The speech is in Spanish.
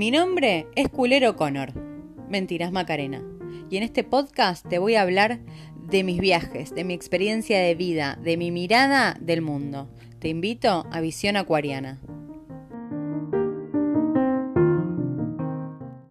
Mi nombre es Culero Connor. Mentiras Macarena. Y en este podcast te voy a hablar de mis viajes, de mi experiencia de vida, de mi mirada del mundo. Te invito a Visión Acuariana.